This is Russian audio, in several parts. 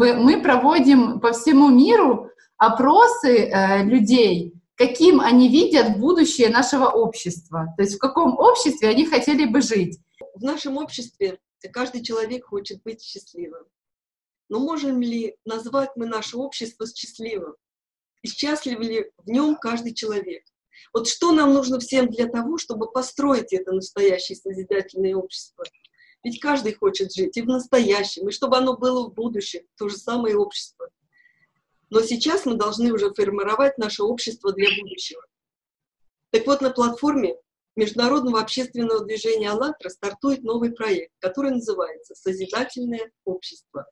Мы проводим по всему миру опросы э, людей, каким они видят будущее нашего общества, то есть в каком обществе они хотели бы жить. В нашем обществе каждый человек хочет быть счастливым. Но можем ли назвать мы наше общество счастливым? И счастлив ли в нем каждый человек? Вот что нам нужно всем для того, чтобы построить это настоящее созидательное общество? Ведь каждый хочет жить и в настоящем, и чтобы оно было в будущем, то же самое общество. Но сейчас мы должны уже формировать наше общество для будущего. Так вот, на платформе Международного общественного движения «АЛЛАТРА» стартует новый проект, который называется «Созидательное общество».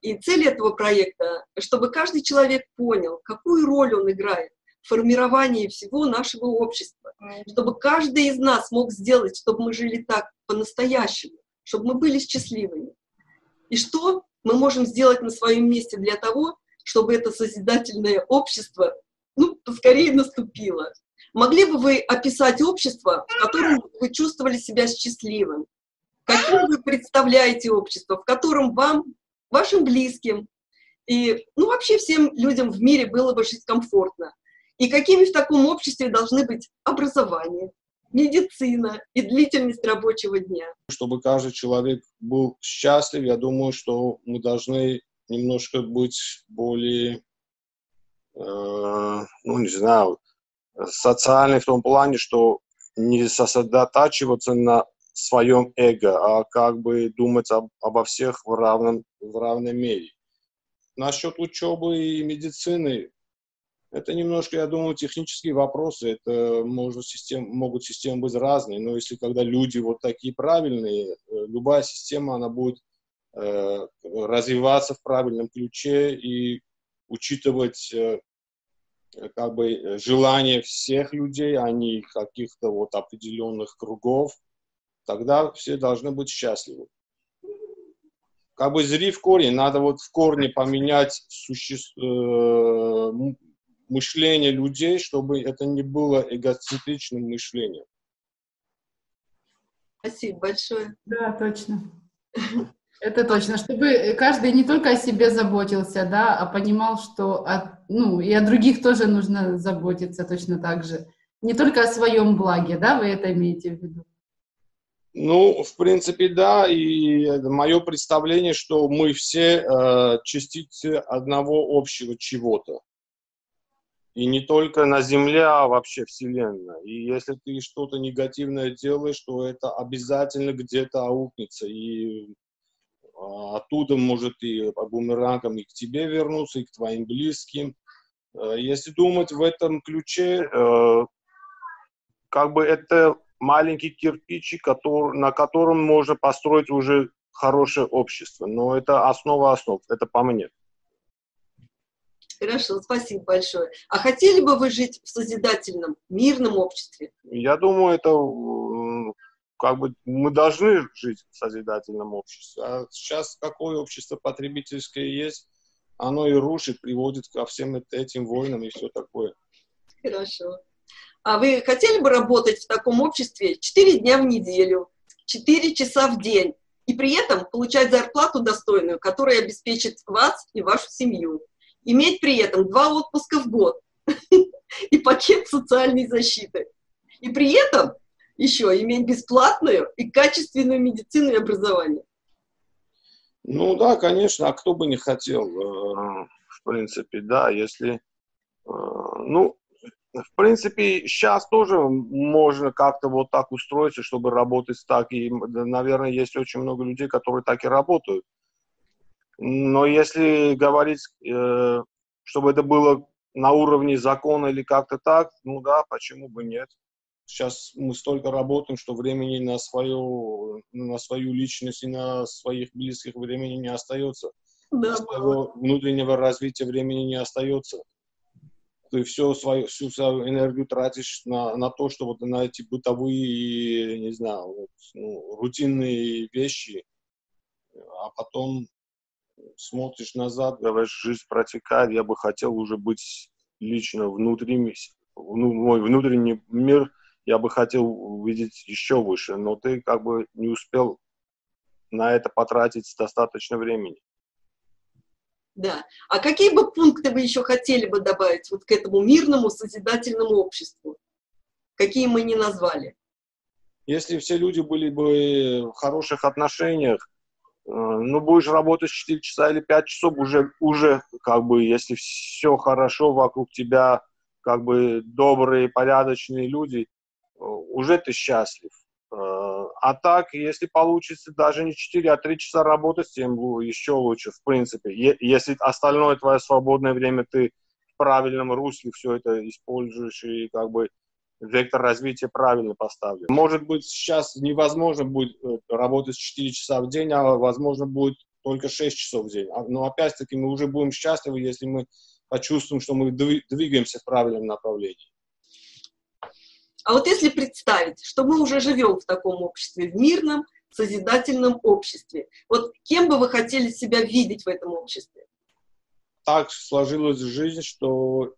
И цель этого проекта, чтобы каждый человек понял, какую роль он играет в формировании всего нашего общества, чтобы каждый из нас мог сделать, чтобы мы жили так по-настоящему, чтобы мы были счастливыми. И что мы можем сделать на своем месте для того, чтобы это созидательное общество, ну, поскорее наступило. Могли бы вы описать общество, в котором вы чувствовали себя счастливым? Каким вы представляете общество, в котором вам, вашим близким и, ну, вообще всем людям в мире было бы жить комфортно? И какими в таком обществе должны быть образование, медицина и длительность рабочего дня? Чтобы каждый человек был счастлив, я думаю, что мы должны немножко быть более, э, ну, не знаю, социальный в том плане, что не сосредотачиваться на своем эго, а как бы думать об, обо всех в равном, в равной мере. Насчет учебы и медицины, это немножко, я думаю, технические вопросы. Это может, систем, могут системы быть разные, но если когда люди вот такие правильные, э, любая система, она будет э, развиваться в правильном ключе и учитывать э, как бы желания всех людей, а не каких-то вот определенных кругов, тогда все должны быть счастливы. Как бы зри в корень, надо вот в корне поменять суще... мышление людей, чтобы это не было эгоцентричным мышлением. Спасибо большое. Да, точно. Это точно, чтобы каждый не только о себе заботился, да, а понимал, что от, ну, и о других тоже нужно заботиться точно так же. Не только о своем благе, да, вы это имеете в виду? Ну, в принципе, да, и мое представление, что мы все э, частицы одного общего чего-то. И не только на Земле, а вообще Вселенная. И если ты что-то негативное делаешь, то это обязательно где-то аукнется. И а, оттуда может и по бумерангам и к тебе вернуться, и к твоим близким. Э, если думать в этом ключе, э, как бы это маленький кирпичик, который, на котором можно построить уже хорошее общество. Но это основа основ, это по мне. Хорошо, спасибо большое. А хотели бы вы жить в созидательном, мирном обществе? Я думаю, это как бы мы должны жить в созидательном обществе. А сейчас какое общество потребительское есть, оно и рушит, приводит ко всем этим войнам и все такое. Хорошо. А вы хотели бы работать в таком обществе 4 дня в неделю, 4 часа в день, и при этом получать зарплату достойную, которая обеспечит вас и вашу семью? Иметь при этом два отпуска в год и пакет социальной защиты. И при этом еще иметь бесплатную и качественную медицину и образование. Ну да, конечно, а кто бы не хотел, э, в принципе, да, если, э, ну, в принципе, сейчас тоже можно как-то вот так устроиться, чтобы работать так, и, наверное, есть очень много людей, которые так и работают. Но если говорить, э, чтобы это было на уровне закона или как-то так, ну да, почему бы нет? Сейчас мы столько работаем, что времени на свою, на свою личность и на своих близких времени не остается. Да. Своего внутреннего развития времени не остается. Ты все свою, всю свою энергию тратишь на, на то, что вот на эти бытовые, не знаю, вот, ну, рутинные вещи, а потом смотришь назад, говоришь, жизнь протекает, я бы хотел уже быть лично внутри, ну, мой внутренний мир я бы хотел увидеть еще выше, но ты как бы не успел на это потратить достаточно времени. Да. А какие бы пункты вы еще хотели бы добавить вот к этому мирному созидательному обществу? Какие мы не назвали? Если все люди были бы в хороших отношениях, ну, будешь работать 4 часа или 5 часов, уже, уже как бы, если все хорошо вокруг тебя, как бы добрые, порядочные люди, э, уже ты счастлив. Э, а так, если получится даже не 4, а 3 часа работать, тем еще лучше, в принципе. Если остальное твое свободное время ты в правильном русле все это используешь и как бы вектор развития правильно поставлен. Может быть, сейчас невозможно будет э, работать 4 часа в день, а возможно будет только 6 часов в день. А, но опять-таки мы уже будем счастливы, если мы почувствуем, что мы двигаемся в правильном направлении. А вот если представить, что мы уже живем в таком обществе, в мирном, созидательном обществе, вот кем бы вы хотели себя видеть в этом обществе? Так сложилась жизнь, что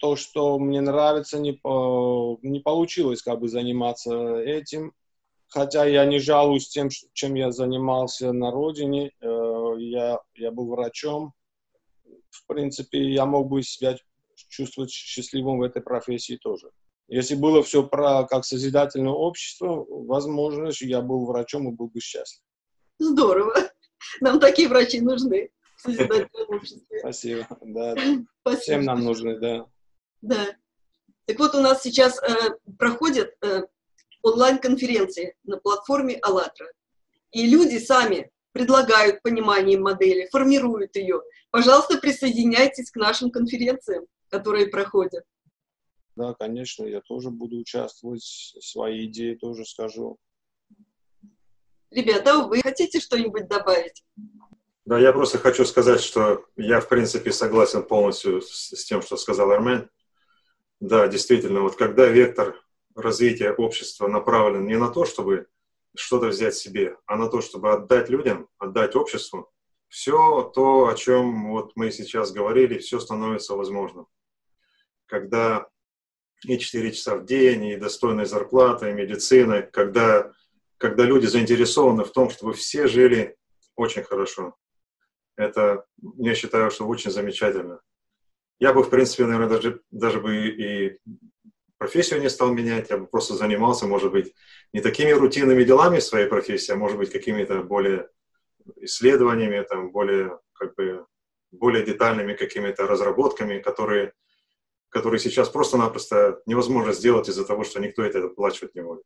то, что мне нравится, не, по, не получилось как бы заниматься этим. Хотя я не жалуюсь тем, чем я занимался на родине. Э, я, я был врачом. В принципе, я мог бы себя чувствовать счастливым в этой профессии тоже. Если было все про как созидательное общество, возможно, я был врачом и был бы счастлив. Здорово. Нам такие врачи нужны в созидательном обществе. Спасибо. Да. Спасибо. Всем нам нужны, да. Да. Так вот, у нас сейчас э, проходят э, онлайн-конференции на платформе АЛЛАТРА. И люди сами предлагают понимание модели, формируют ее. Пожалуйста, присоединяйтесь к нашим конференциям, которые проходят. Да, конечно, я тоже буду участвовать, свои идеи тоже скажу. Ребята, вы хотите что-нибудь добавить? Да, я просто хочу сказать, что я, в принципе, согласен полностью с, с тем, что сказал Армен. Да, действительно, вот когда вектор развития общества направлен не на то, чтобы что-то взять себе, а на то, чтобы отдать людям, отдать обществу, все то, о чем вот мы сейчас говорили, все становится возможным. Когда и 4 часа в день, и достойная зарплата, и медицина, когда, когда люди заинтересованы в том, чтобы все жили очень хорошо. Это, я считаю, что очень замечательно. Я бы, в принципе, наверное, даже, даже бы и профессию не стал менять, я бы просто занимался, может быть, не такими рутинными делами своей профессии, а может быть, какими-то более исследованиями, там, более, как бы, более детальными какими-то разработками, которые, которые сейчас просто-напросто невозможно сделать из-за того, что никто это оплачивать не будет.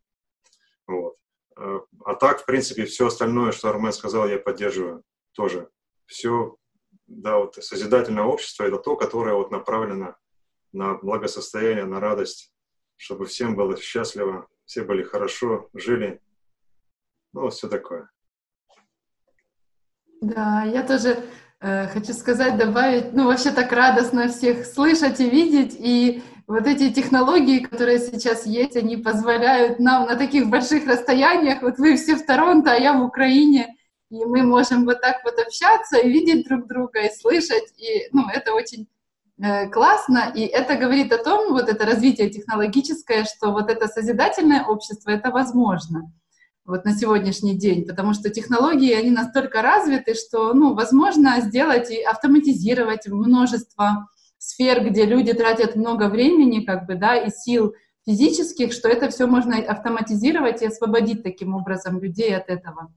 Вот. А так, в принципе, все остальное, что Армен сказал, я поддерживаю тоже. Все да, вот созидательное общество – это то, которое вот направлено на благосостояние, на радость, чтобы всем было счастливо, все были хорошо, жили, ну, все такое. Да, я тоже э, хочу сказать, добавить, ну, вообще так радостно всех слышать и видеть, и вот эти технологии, которые сейчас есть, они позволяют нам на таких больших расстояниях, вот вы все в Торонто, а я в Украине, и мы можем вот так вот общаться и видеть друг друга, и слышать, и, ну, это очень э, классно, и это говорит о том, вот это развитие технологическое, что вот это созидательное общество, это возможно вот на сегодняшний день, потому что технологии, они настолько развиты, что, ну, возможно сделать и автоматизировать множество сфер, где люди тратят много времени, как бы, да, и сил физических, что это все можно автоматизировать и освободить таким образом людей от этого.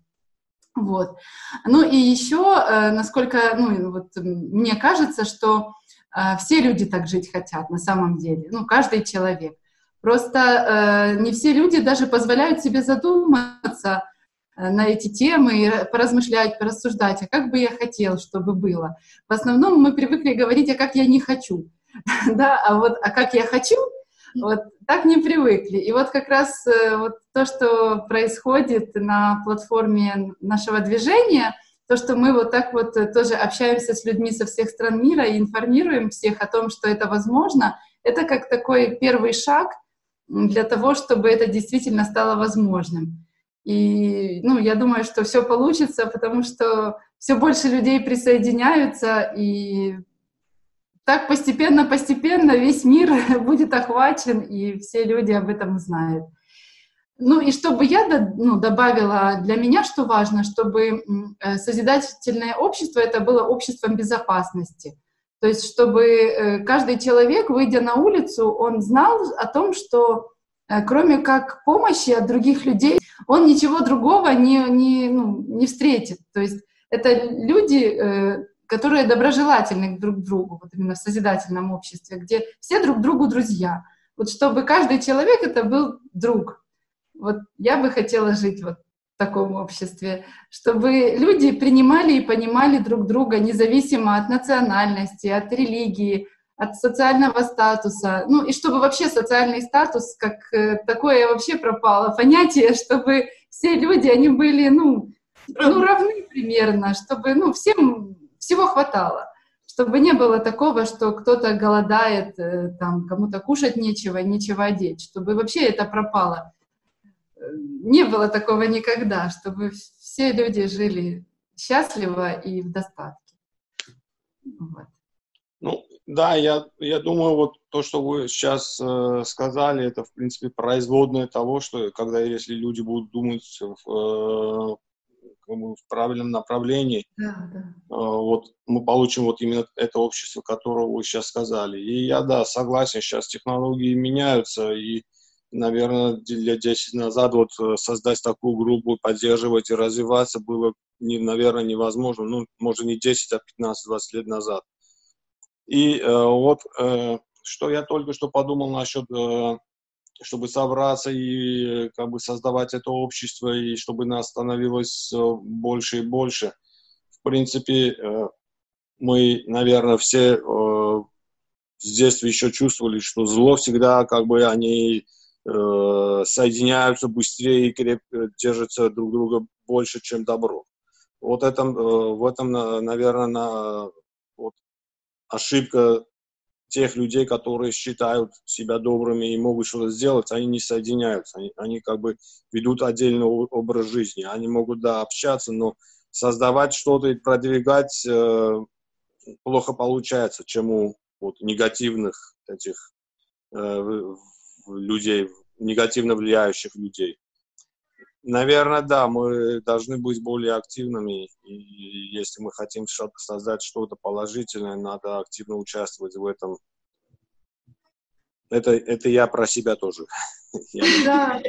Вот. Ну и еще, э, насколько, ну, вот мне кажется, что э, все люди так жить хотят на самом деле, ну, каждый человек. Просто э, не все люди даже позволяют себе задуматься на эти темы и поразмышлять, порассуждать, а как бы я хотел, чтобы было. В основном мы привыкли говорить, а как я не хочу. да, а вот, а как я хочу, вот так не привыкли. И вот как раз э, вот то, что происходит на платформе нашего движения, то, что мы вот так вот э, тоже общаемся с людьми со всех стран мира и информируем всех о том, что это возможно, это как такой первый шаг для того, чтобы это действительно стало возможным. И, ну, я думаю, что все получится, потому что все больше людей присоединяются, и так постепенно-постепенно весь мир будет охвачен, и все люди об этом знают. Ну и чтобы я ну, добавила для меня, что важно, чтобы э, созидательное общество это было обществом безопасности. То есть чтобы э, каждый человек, выйдя на улицу, он знал о том, что э, кроме как помощи от других людей, он ничего другого не, не, ну, не встретит. То есть это люди, которые доброжелательны друг к другу, вот именно в созидательном обществе, где все друг другу друзья. Вот чтобы каждый человек это был друг, вот я бы хотела жить вот в таком обществе, чтобы люди принимали и понимали друг друга независимо от национальности, от религии, от социального статуса, ну и чтобы вообще социальный статус как э, такое вообще пропало, понятие, чтобы все люди, они были, ну, ну равны примерно, чтобы, ну, всем всего хватало, чтобы не было такого, что кто-то голодает, э, там, кому-то кушать нечего, нечего одеть, чтобы вообще это пропало не было такого никогда, чтобы все люди жили счастливо и в достатке. Вот. Ну, да, я, я думаю, вот то, что вы сейчас э, сказали, это, в принципе, производное того, что когда, если люди будут думать э, в правильном направлении, да, да. Э, вот мы получим вот именно это общество, которое вы сейчас сказали. И я, да, согласен, сейчас технологии меняются, и наверное, лет 10 назад вот э, создать такую группу, поддерживать и развиваться было, не, наверное, невозможно. Ну, может, не 10, а 15-20 лет назад. И э, вот э, что я только что подумал насчет, э, чтобы собраться и как бы создавать это общество, и чтобы нас становилось э, больше и больше. В принципе, э, мы, наверное, все э, с детства еще чувствовали, что зло всегда как бы они соединяются быстрее и крепко держатся друг друга больше, чем добро. Вот это, э, в этом, наверное, на, вот, ошибка тех людей, которые считают себя добрыми и могут что-то сделать, они не соединяются, они, они как бы ведут отдельный образ жизни. Они могут, да, общаться, но создавать что-то и продвигать э, плохо получается, чем у вот, негативных этих э, людей, негативно влияющих людей. Наверное, да, мы должны быть более активными, и если мы хотим создать что-то положительное, надо активно участвовать в этом. Это, это я про себя тоже. Да.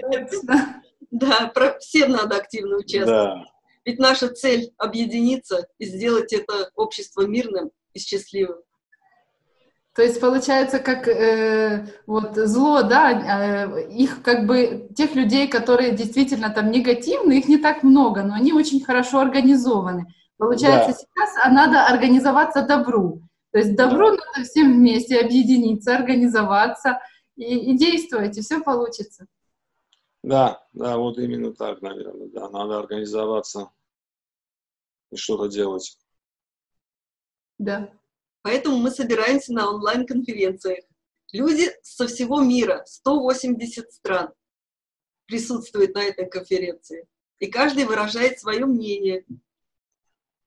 Да, про, всем надо активно участвовать. Да. Ведь наша цель — объединиться и сделать это общество мирным и счастливым. То есть получается, как э, вот зло, да, э, их как бы тех людей, которые действительно там негативны, их не так много, но они очень хорошо организованы. Получается, да. сейчас а надо организоваться добру. То есть добру да. надо всем вместе объединиться, организоваться и, и действовать, и все получится. Да, да, вот именно так, наверное, да, надо организоваться и что-то делать. Да. Поэтому мы собираемся на онлайн-конференциях. Люди со всего мира, 180 стран присутствуют на этой конференции. И каждый выражает свое мнение.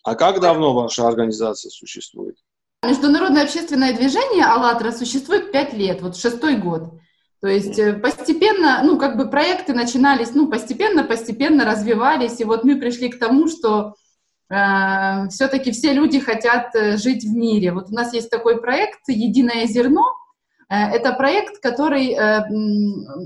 А как давно ваша организация существует? Международное общественное движение «АЛЛАТРА» существует пять лет, вот шестой год. То есть э, постепенно, ну, как бы проекты начинались, ну, постепенно, постепенно развивались, и вот мы пришли к тому, что Э, все-таки все люди хотят э, жить в мире. Вот у нас есть такой проект «Единое зерно». Э, это проект, который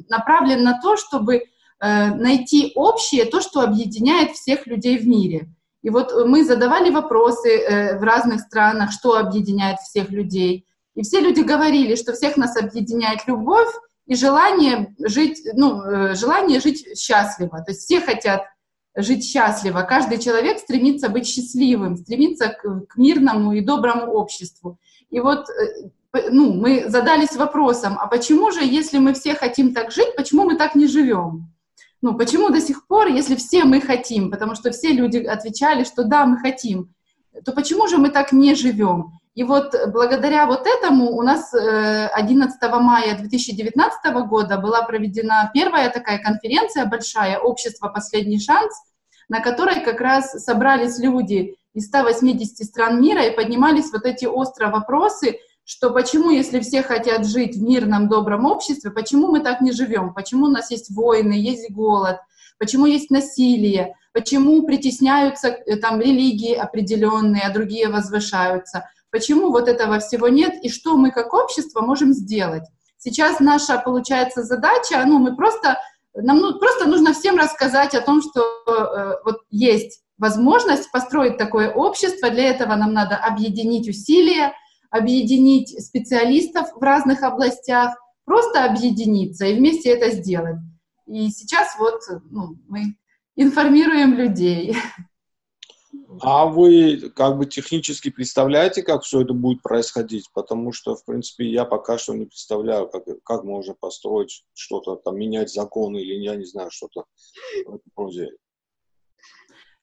направлен на то, чтобы найти общее, то, что объединяет всех людей в мире. И вот мы задавали вопросы в разных странах, что объединяет всех людей. И все люди говорили, что всех нас объединяет любовь и желание жить, ну, желание жить счастливо. То есть все хотят жить счастливо. Каждый человек стремится быть счастливым, стремится к, к мирному и доброму обществу. И вот э, ну, мы задались вопросом, а почему же, если мы все хотим так жить, почему мы так не живем? Ну, почему до сих пор, если все мы хотим, потому что все люди отвечали, что да, мы хотим, то почему же мы так не живем? И вот благодаря вот этому у нас 11 э, мая 2019 года была проведена первая такая конференция большая «Общество. Последний шанс», на которой как раз собрались люди из 180 стран мира и поднимались вот эти острые вопросы, что почему, если все хотят жить в мирном, добром обществе, почему мы так не живем? Почему у нас есть войны, есть голод, почему есть насилие, почему притесняются э, там религии определенные, а другие возвышаются, почему вот этого всего нет и что мы как общество можем сделать. Сейчас наша, получается, задача, ну, мы просто, нам ну, просто нужно всем рассказать о том, что э, вот есть возможность построить такое общество. Для этого нам надо объединить усилия, объединить специалистов в разных областях, просто объединиться и вместе это сделать. И сейчас вот ну, мы информируем людей. А вы как бы технически представляете, как все это будет происходить? Потому что, в принципе, я пока что не представляю, как, как можно построить что-то, там, менять законы или я не знаю, что-то вроде.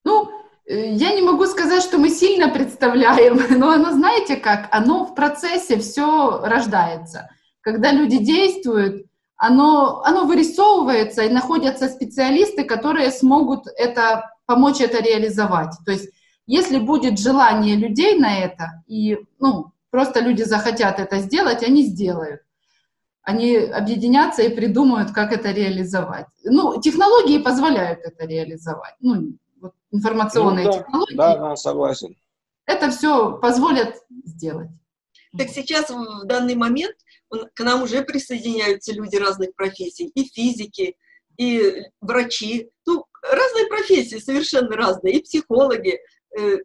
Ну, э, я не могу сказать, что мы сильно представляем, но оно, знаете как, оно в процессе все рождается. Когда люди действуют, оно, оно вырисовывается, и находятся специалисты, которые смогут это, помочь это реализовать. То есть если будет желание людей на это, и ну, просто люди захотят это сделать, они сделают. Они объединятся и придумают, как это реализовать. Ну, технологии позволяют это реализовать. Ну, вот информационные ну, да, технологии. Да, да, согласен. Это все позволят сделать. Так сейчас, в данный момент, к нам уже присоединяются люди разных профессий, и физики, и врачи, ну, разные профессии, совершенно разные, и психологи, э,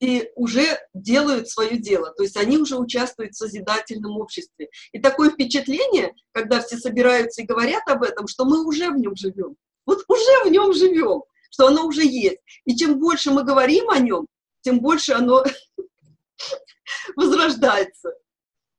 и уже делают свое дело, то есть они уже участвуют в созидательном обществе. И такое впечатление, когда все собираются и говорят об этом, что мы уже в нем живем, вот уже в нем живем, что оно уже есть. И чем больше мы говорим о нем, тем больше оно возрождается.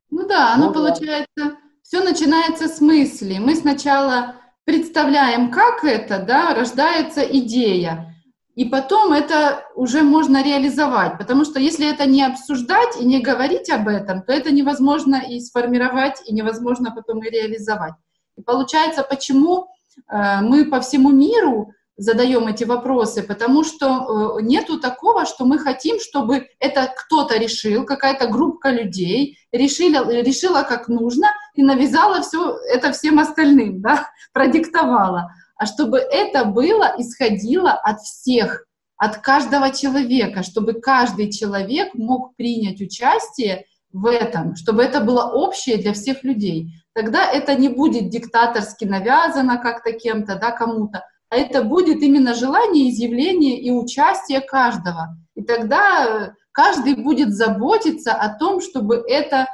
Ну да, оно ну, получается, да. все начинается с мысли. Мы сначала представляем, как это, да, рождается идея, и потом это уже можно реализовать, потому что если это не обсуждать и не говорить об этом, то это невозможно и сформировать, и невозможно потом и реализовать. И получается, почему э, мы по всему миру задаем эти вопросы, потому что э, нету такого, что мы хотим, чтобы это кто-то решил, какая-то группа людей решила, решила как нужно и навязала все это всем остальным, да, продиктовала, а чтобы это было, исходило от всех, от каждого человека, чтобы каждый человек мог принять участие в этом, чтобы это было общее для всех людей. Тогда это не будет диктаторски навязано как-то кем-то, да, кому-то, а это будет именно желание, изъявление и участие каждого. И тогда каждый будет заботиться о том, чтобы это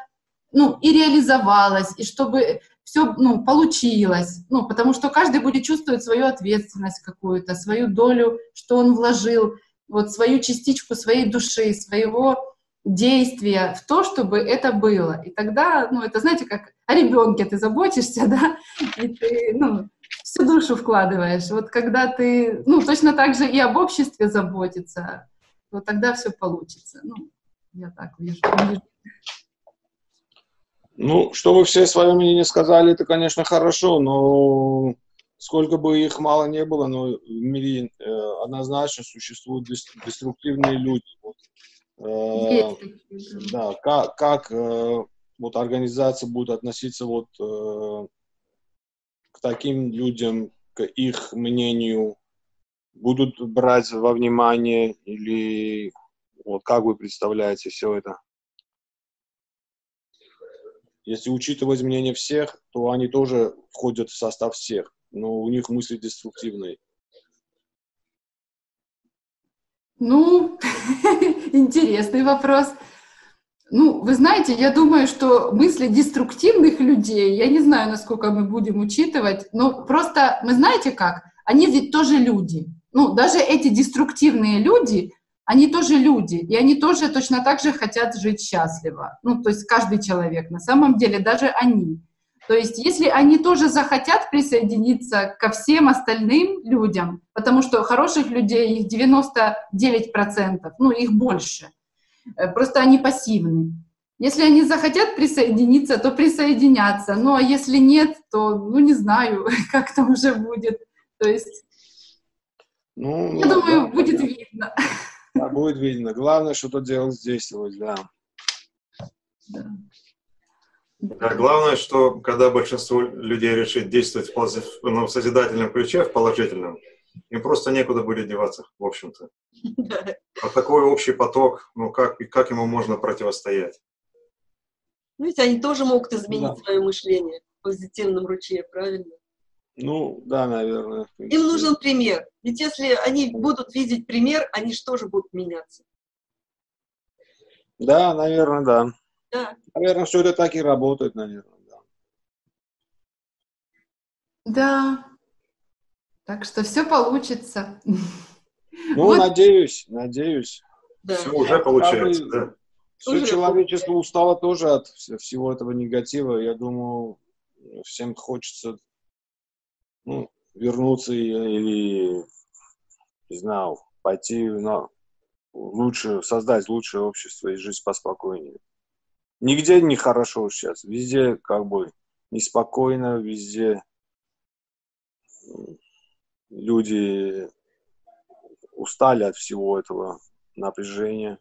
ну, и реализовалось, и чтобы все ну, получилось. Ну, потому что каждый будет чувствовать свою ответственность какую-то, свою долю, что он вложил, вот свою частичку своей души, своего действия в то, чтобы это было. И тогда, ну, это, знаете, как о ребенке ты заботишься, да, и ты, ну, всю душу вкладываешь. Вот когда ты, ну, точно так же и об обществе заботиться, вот тогда все получится. Ну, я так вижу. Ну, что вы все свое мнение сказали, это, конечно, хорошо, но сколько бы их мало не было, но в мире э, однозначно существуют деструктивные люди. Вот, э, да, как, как э, вот организация будет относиться вот э, таким людям, к их мнению, будут брать во внимание или вот как вы представляете все это? Если учитывать мнение всех, то они тоже входят в состав всех, но у них мысли деструктивные. Ну, интересный вопрос. Ну, вы знаете, я думаю, что мысли деструктивных людей, я не знаю, насколько мы будем учитывать, но просто, мы знаете как, они ведь тоже люди. Ну, даже эти деструктивные люди, они тоже люди, и они тоже точно так же хотят жить счастливо. Ну, то есть каждый человек, на самом деле, даже они. То есть если они тоже захотят присоединиться ко всем остальным людям, потому что хороших людей их 99%, ну, их больше – просто они пассивны. Если они захотят присоединиться, то присоединятся. Ну, а если нет, то, ну, не знаю, как там уже будет. То есть, ну, я ну, думаю, да, будет да. видно. Да, будет видно. Главное, что-то делать здесь, вот, да. да. Да, главное, что когда большинство людей решит действовать в, ну, в созидательном ключе, в положительном, им просто некуда будет деваться, в общем-то. А такой общий поток, ну как, как ему можно противостоять? Ну, ведь они тоже могут изменить да. свое мышление в позитивном ручье, правильно? Ну, да, наверное. Им нужен пример. Ведь если они будут видеть пример, они же тоже будут меняться. Да, наверное, да. Да. Наверное, все это так и работает, наверное, да. Да. Так что все получится. Ну, вот. надеюсь, надеюсь. Да. Все уже получается, да. Все уже человечество устало тоже от всего этого негатива. Я думаю, всем хочется ну, вернуться или, не знаю, пойти на лучше, создать лучшее общество и жизнь поспокойнее. Нигде не хорошо сейчас, везде как бы неспокойно, везде люди устали от всего этого напряжения.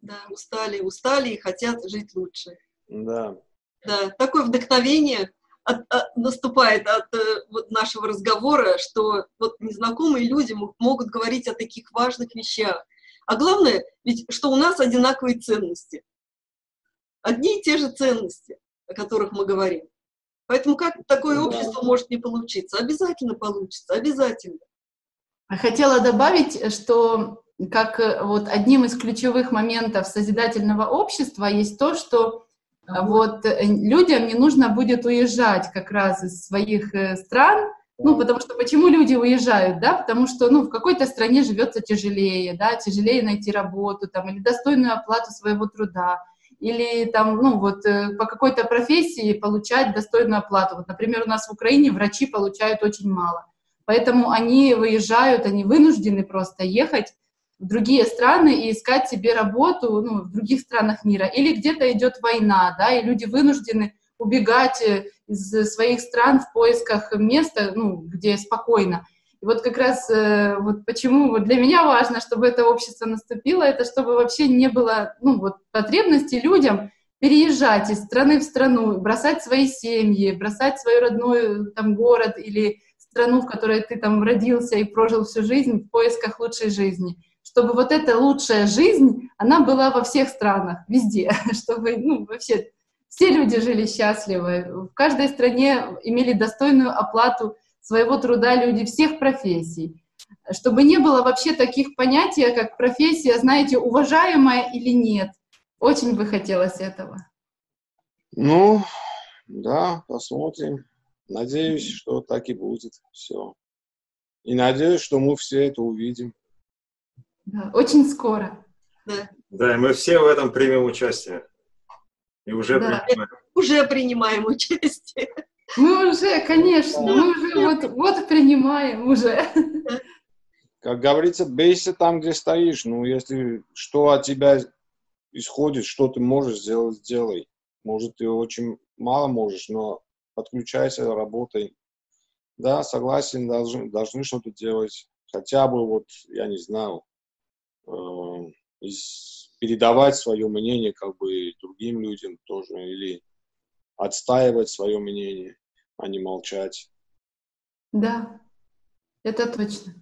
Да, устали, устали и хотят жить лучше. Да. Да, такое вдохновение от, от, наступает от э, вот нашего разговора, что вот незнакомые люди могут говорить о таких важных вещах. А главное, ведь что у нас одинаковые ценности. Одни и те же ценности, о которых мы говорим. Поэтому как такое общество может не получиться? Обязательно получится, обязательно. Хотела добавить, что как э, вот одним из ключевых моментов созидательного общества есть то, что вот э, людям не нужно будет уезжать как раз из своих э, стран, ну, потому что почему люди уезжают, да, потому что, ну, в какой-то стране живется тяжелее, да, тяжелее найти работу, там, или достойную оплату своего труда, или там, ну, вот э, по какой-то профессии получать достойную оплату. Вот, например, у нас в Украине врачи получают очень мало, поэтому они выезжают, они вынуждены просто ехать в другие страны и искать себе работу ну, в других странах мира. Или где-то идет война, да, и люди вынуждены убегать э, из своих стран в поисках места, ну, где спокойно. И вот как раз э, вот почему вот для меня важно, чтобы это общество наступило, это чтобы вообще не было ну, вот, потребности людям переезжать из страны в страну, бросать свои семьи, бросать свой родной там, город или страну, в которой ты там родился и прожил всю жизнь в поисках лучшей жизни. Чтобы вот эта лучшая жизнь, она была во всех странах, везде, чтобы, ну, вообще все люди жили счастливы, в каждой стране имели достойную оплату своего труда люди всех профессий, чтобы не было вообще таких понятий, как профессия, знаете, уважаемая или нет. Очень бы хотелось этого. Ну, да, посмотрим. Надеюсь, что так и будет все. И надеюсь, что мы все это увидим. Да, очень скоро. Да. да, и мы все в этом примем участие. И уже да. принимаем. Уже принимаем участие. Мы уже, конечно, мы уже вот, вот принимаем уже. Как говорится, бейся там, где стоишь. Ну, если что от тебя исходит, что ты можешь сделать, сделай. Может, ты очень мало можешь, но подключайся, работай. Да, согласен, должны, должны что-то делать. Хотя бы вот, я не знаю, Э, передавать свое мнение как бы другим людям тоже, или отстаивать свое мнение, а не молчать. Да, это точно.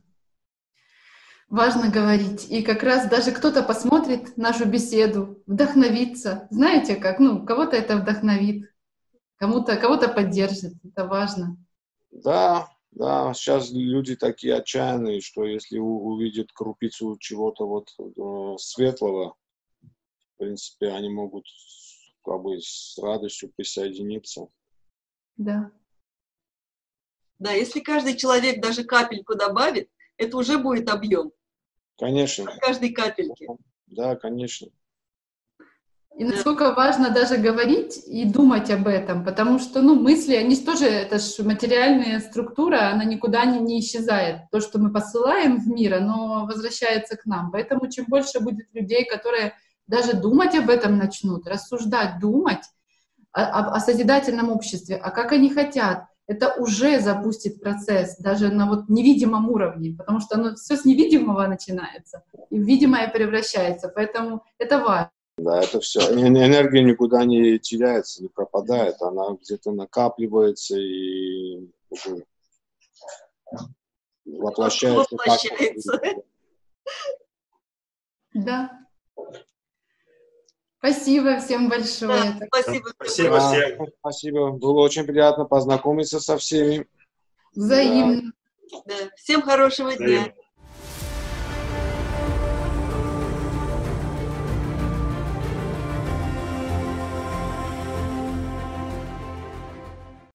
Важно говорить. И как раз даже кто-то посмотрит нашу беседу, вдохновится. Знаете как? Ну, кого-то это вдохновит, кому-то кого-то поддержит. Это важно. Да, да, сейчас люди такие отчаянные, что если увидят крупицу чего-то вот э, светлого, в принципе, они могут как бы с радостью присоединиться. Да. Да, если каждый человек даже капельку добавит, это уже будет объем. Конечно. От каждой капельки. Да, конечно. И насколько важно даже говорить и думать об этом, потому что, ну, мысли, они тоже, это же материальная структура, она никуда не, не исчезает. То, что мы посылаем в мир, оно возвращается к нам. Поэтому чем больше будет людей, которые даже думать об этом начнут, рассуждать, думать о, о, о созидательном обществе, а как они хотят, это уже запустит процесс, даже на вот невидимом уровне, потому что оно все с невидимого начинается и видимое превращается. Поэтому это важно. Да, это все. Энергия никуда не теряется, не пропадает. Она где-то накапливается и воплощается. воплощается. Да. Спасибо всем большое. Да, спасибо. Спасибо всем. Спасибо. Было очень приятно познакомиться со всеми. Взаимно. Да. Всем хорошего дня.